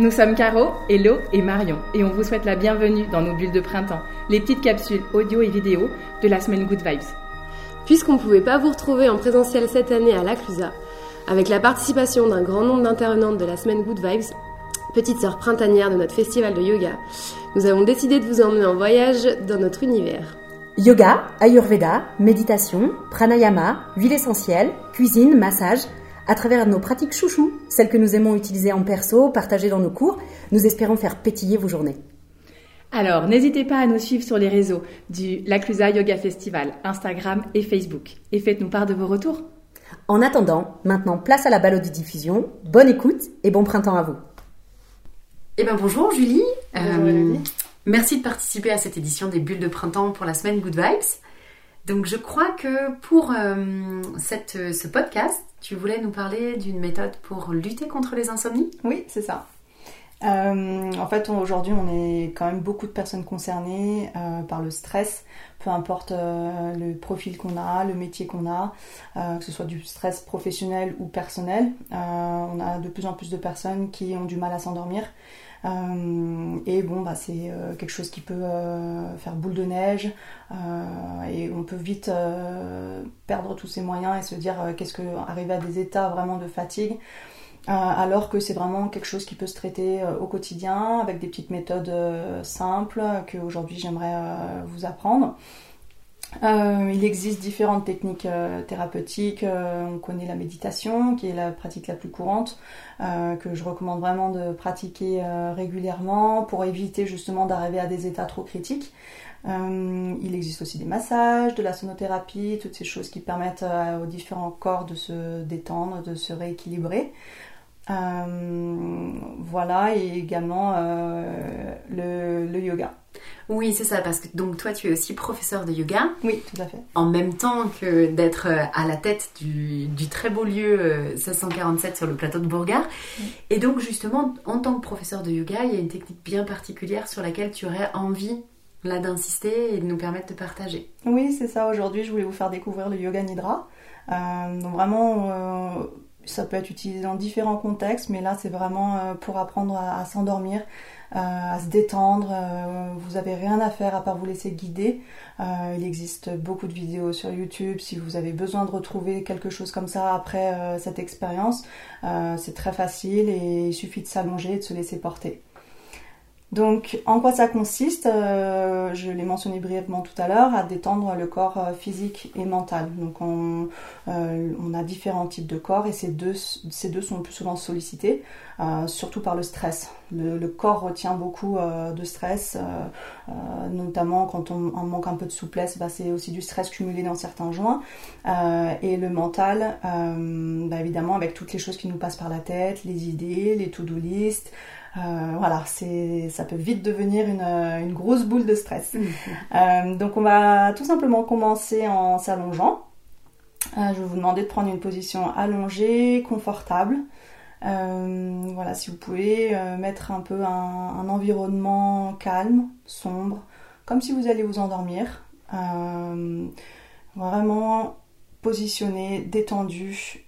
Nous sommes Caro, Hello et Marion et on vous souhaite la bienvenue dans nos bulles de printemps, les petites capsules audio et vidéo de la semaine Good Vibes. Puisqu'on ne pouvait pas vous retrouver en présentiel cette année à la Clusa, avec la participation d'un grand nombre d'intervenantes de la semaine Good Vibes, petite sœur printanière de notre festival de yoga, nous avons décidé de vous emmener en voyage dans notre univers. Yoga, Ayurveda, méditation, pranayama, huile essentielle, cuisine, massage, à travers nos pratiques chouchou, celles que nous aimons utiliser en perso, partager dans nos cours, nous espérons faire pétiller vos journées. Alors, n'hésitez pas à nous suivre sur les réseaux du L'Aclusa Yoga Festival, Instagram et Facebook. Et faites-nous part de vos retours. En attendant, maintenant place à la diffusion. Bonne écoute et bon printemps à vous. Eh bien bonjour Julie. Bonjour, Julie. Merci de participer à cette édition des bulles de printemps pour la semaine Good Vibes. Donc je crois que pour euh, cette, ce podcast, tu voulais nous parler d'une méthode pour lutter contre les insomnies? Oui, c'est ça. Euh, en fait, aujourd'hui, on est quand même beaucoup de personnes concernées euh, par le stress, peu importe euh, le profil qu'on a, le métier qu'on a, euh, que ce soit du stress professionnel ou personnel. Euh, on a de plus en plus de personnes qui ont du mal à s'endormir. Euh, et bon, bah, c'est euh, quelque chose qui peut euh, faire boule de neige et on peut vite perdre tous ses moyens et se dire qu'est-ce que arriver à des états vraiment de fatigue. Alors que c'est vraiment quelque chose qui peut se traiter au quotidien avec des petites méthodes simples que aujourd'hui j'aimerais vous apprendre. Euh, il existe différentes techniques euh, thérapeutiques. Euh, on connaît la méditation, qui est la pratique la plus courante, que je recommande vraiment de pratiquer régulièrement pour éviter justement d'arriver à des états trop critiques. Il existe aussi des massages, de la sonothérapie, toutes ces choses qui permettent aux différents corps de se détendre, de se rééquilibrer. Voilà, et également le, le yoga. Oui, c'est ça, parce que donc toi tu es aussi professeur de yoga, Oui, tout à fait. en même temps que d'être euh, à la tête du, du très beau lieu euh, 1647 sur le plateau de Bourgard. Et donc justement, en tant que professeur de yoga, il y a une technique bien particulière sur laquelle tu aurais envie là d'insister et de nous permettre de partager. Oui, c'est ça. Aujourd'hui, je voulais vous faire découvrir le yoga nidra. Euh, donc vraiment, euh, ça peut être utilisé dans différents contextes, mais là, c'est vraiment euh, pour apprendre à, s'endormir, euh, à se détendre. Euh, vous avez rien à faire à part vous laisser guider. Il existe beaucoup de vidéos sur YouTube. Si vous avez besoin de retrouver quelque chose comme ça après cette expérience, c'est très facile et il suffit de s'allonger et de se laisser porter. Donc, en quoi ça consiste Euh, Je l'ai mentionné brièvement tout à l'heure, à détendre le corps euh, physique et mental. Donc, on, euh, on a différents types de corps et ces deux, ces deux sont le plus souvent sollicités, surtout par le stress. Le, corps retient beaucoup de stress, notamment quand on, on manque un peu de souplesse, bah, c'est aussi du stress cumulé dans certains joints. Et le mental, bah, évidemment, avec toutes les choses qui nous passent par la tête, les idées, les to-do list. Euh, voilà, c'est, ça peut vite devenir une, euh, une grosse boule de stress. Euh, donc on va tout simplement commencer en s'allongeant. Euh, je vais vous demander de prendre une position allongée, confortable. Voilà, si vous pouvez mettre un peu un, un environnement calme, sombre, comme si vous allez vous endormir. Vraiment positionné, détendu,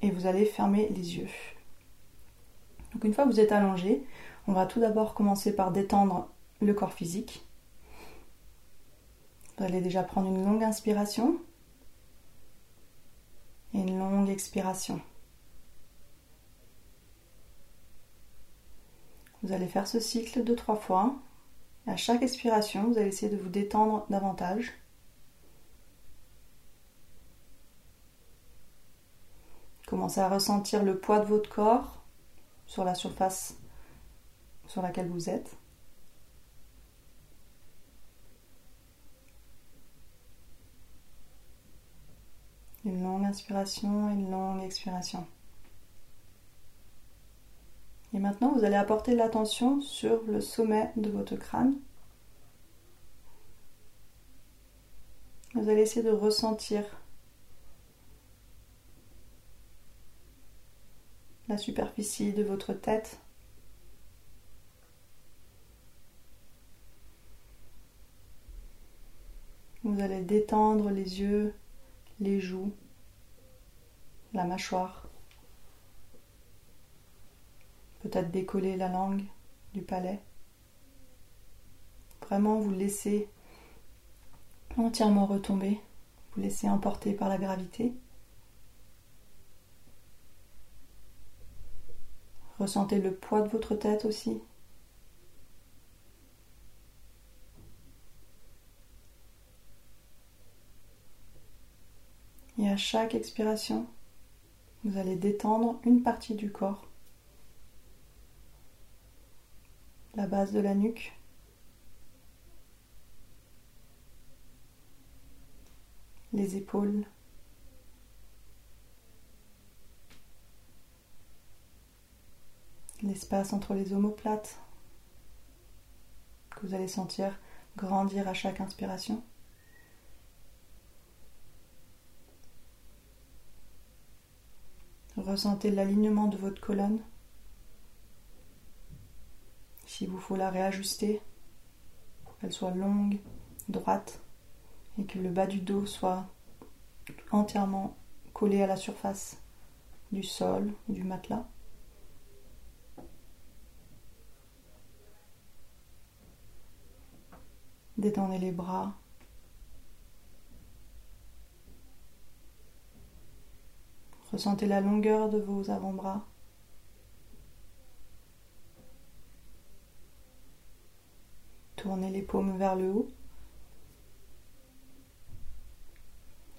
et vous allez fermer les yeux. Donc une fois que vous êtes allongé, on va tout d'abord commencer par détendre le corps physique. Vous allez déjà prendre une longue inspiration et une longue expiration. Vous allez faire ce cycle deux trois fois. À chaque expiration, vous allez essayer de vous détendre davantage. Commencez à ressentir le poids de votre corps sur la surface sur laquelle vous êtes. Une longue inspiration et une longue expiration. Et maintenant, vous allez apporter l'attention sur le sommet de votre crâne. Vous allez essayer de ressentir la superficie de votre tête. Vous allez détendre les yeux, les joues, la mâchoire. peut-être décoller la langue du palais. Vraiment vous laissez entièrement retomber, vous laissez emporter par la gravité. Ressentez le poids de votre tête aussi. Et à chaque expiration, vous allez détendre une partie du corps. La base de la nuque. Les épaules. L'espace entre les omoplates que vous allez sentir grandir à chaque inspiration. Ressentez l'alignement de votre colonne. S'il vous faut la réajuster qu'elle soit longue, droite et que le bas du dos soit entièrement collé à la surface du sol ou du matelas. Détendez les bras, Ressentez la longueur de vos avant-bras. Tournez les paumes vers le haut.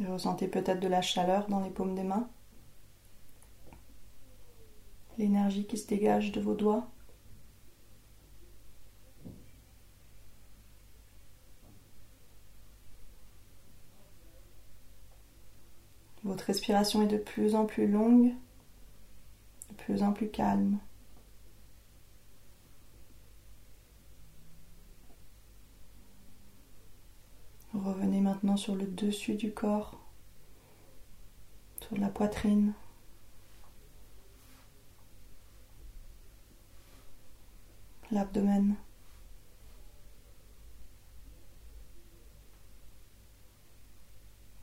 Et ressentez peut-être de la chaleur dans les paumes des mains. L'énergie qui se dégage de vos doigts. Votre respiration est de plus en plus longue, de plus en plus calme. Revenez maintenant sur le dessus du corps, sur la poitrine. L'abdomen.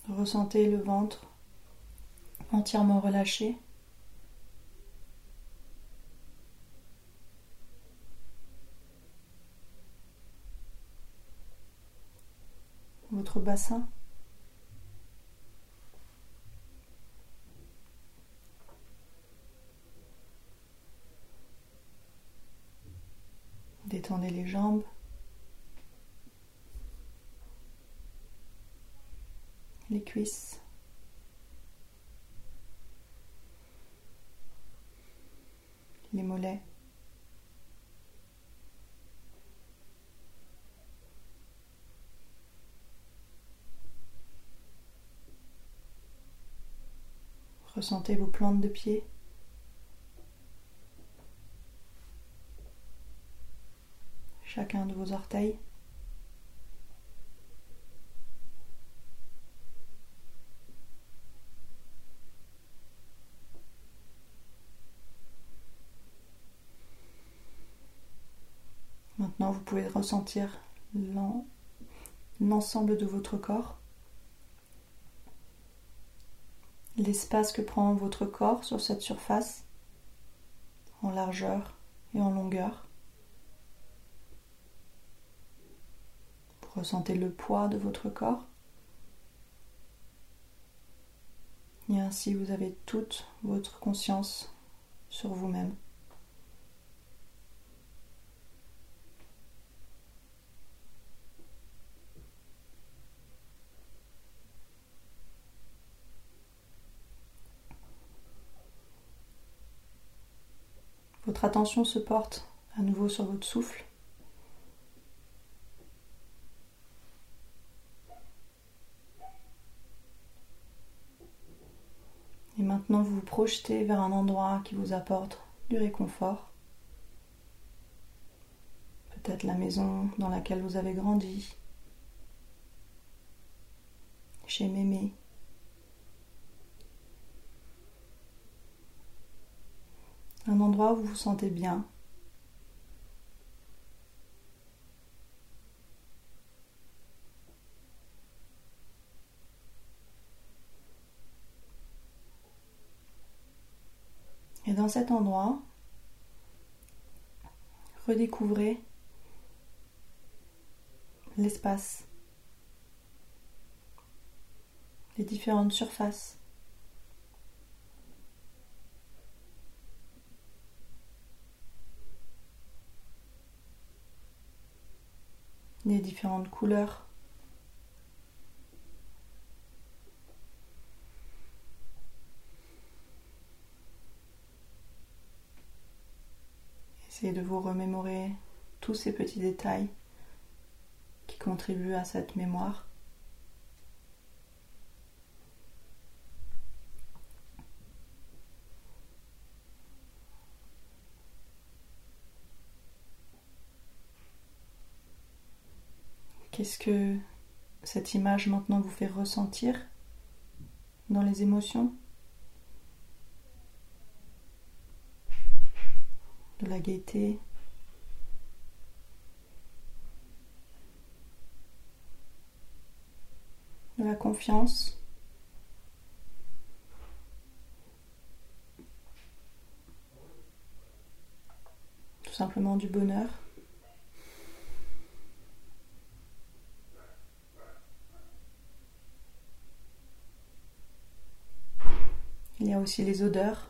Ressentez le ventre entièrement relâché. Votre bassin. Détendez les jambes. Les cuisses. Les mollets. Ressentez vos plantes de pied. Chacun de vos orteils. Maintenant, vous pouvez ressentir l'ensemble de votre corps, l'espace que prend votre corps sur cette surface, en largeur et en longueur. Vous ressentez le poids de votre corps. Et ainsi, vous avez toute votre conscience sur vous-même. Votre attention se porte à nouveau sur votre souffle. Et maintenant, vous vous projetez vers un endroit qui vous apporte du réconfort. Peut-être la maison dans laquelle vous avez grandi, chez Mémé, un endroit où vous vous sentez bien. Et dans cet endroit, redécouvrez l'espace, les différentes surfaces. Les différentes couleurs. Essayez de vous remémorer tous ces petits détails qui contribuent à cette mémoire. Qu'est-ce que cette image maintenant vous fait ressentir dans les émotions De la gaieté, de la confiance? Tout simplement du bonheur? Il y a les odeurs.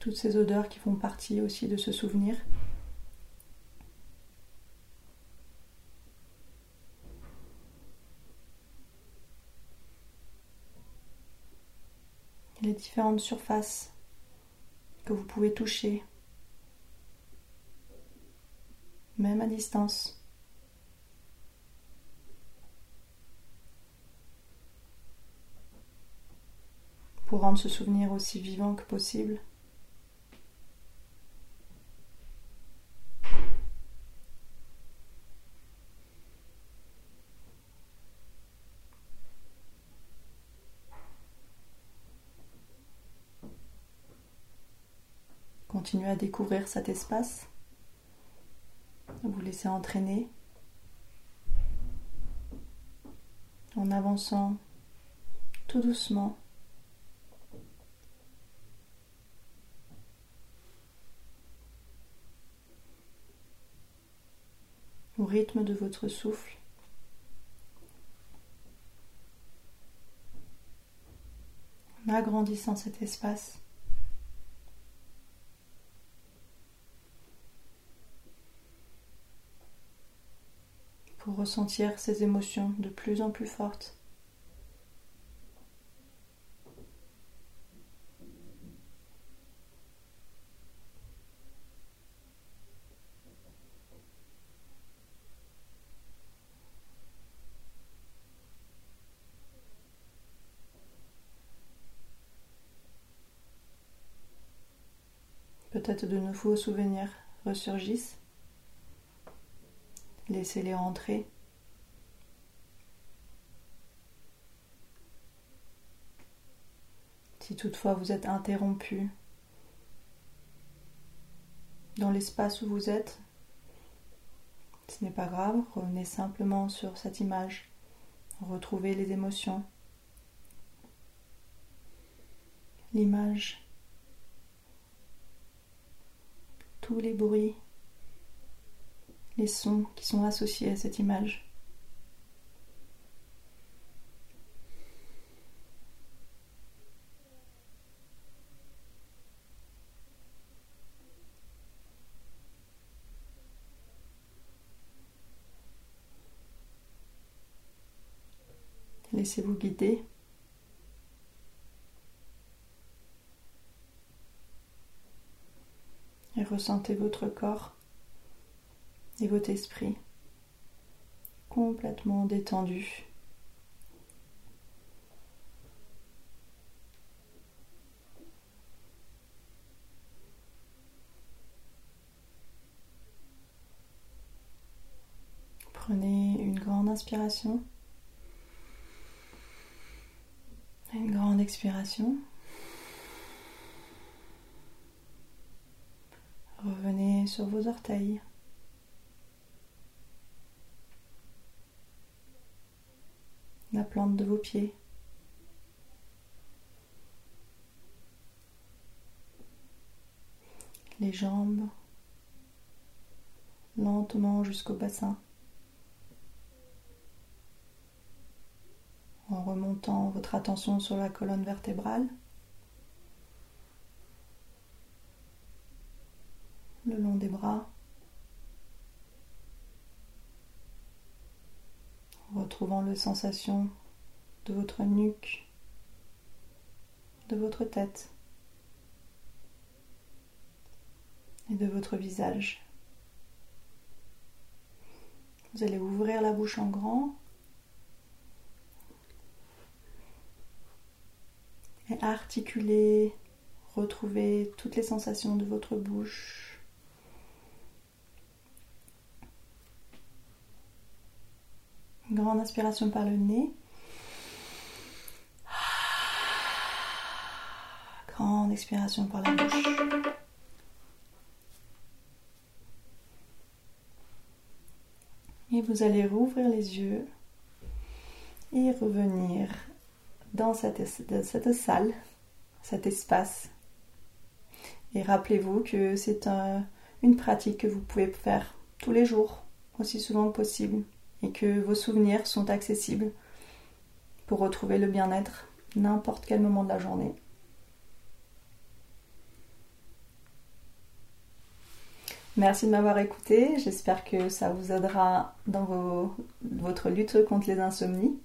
Toutes ces odeurs qui font partie aussi de ce souvenir. les différentes surfaces que vous pouvez toucher même à distance. Pour rendre ce souvenir aussi vivant que possible. Continuez à découvrir cet espace vous laissez entraîner en avançant tout doucement. au rythme de votre souffle. En agrandissant cet espace. pour ressentir ces émotions de plus en plus fortes. Peut-être de nouveaux souvenirs ressurgissent. Laissez-les rentrer. Si toutefois vous êtes interrompu dans l'espace où vous êtes, ce n'est pas grave, revenez simplement sur cette image, retrouvez les émotions, l'image, tous les bruits les sons qui sont associés à cette image. Laissez-vous guider. Et ressentez votre corps et votre esprit complètement détendu. Prenez une grande inspiration, une grande expiration. Revenez sur vos orteils. La plante de vos pieds. Les jambes, lentement jusqu'au bassin. En remontant votre attention sur la colonne vertébrale. Le long des bras. Retrouvant les sensations de votre nuque, de votre tête et de votre visage. Vous allez ouvrir la bouche en grand et articuler, retrouver toutes les sensations de votre bouche. Grande inspiration par le nez. Grande expiration par la bouche. Et vous allez rouvrir les yeux et revenir dans cette, cette salle, cet espace. Et rappelez-vous que c'est une pratique que vous pouvez faire tous les jours, aussi souvent que possible et que vos souvenirs sont accessibles pour retrouver le bien-être n'importe quel moment de la journée. Merci de m'avoir écouté, j'espère que ça vous aidera dans votre lutte contre les insomnies.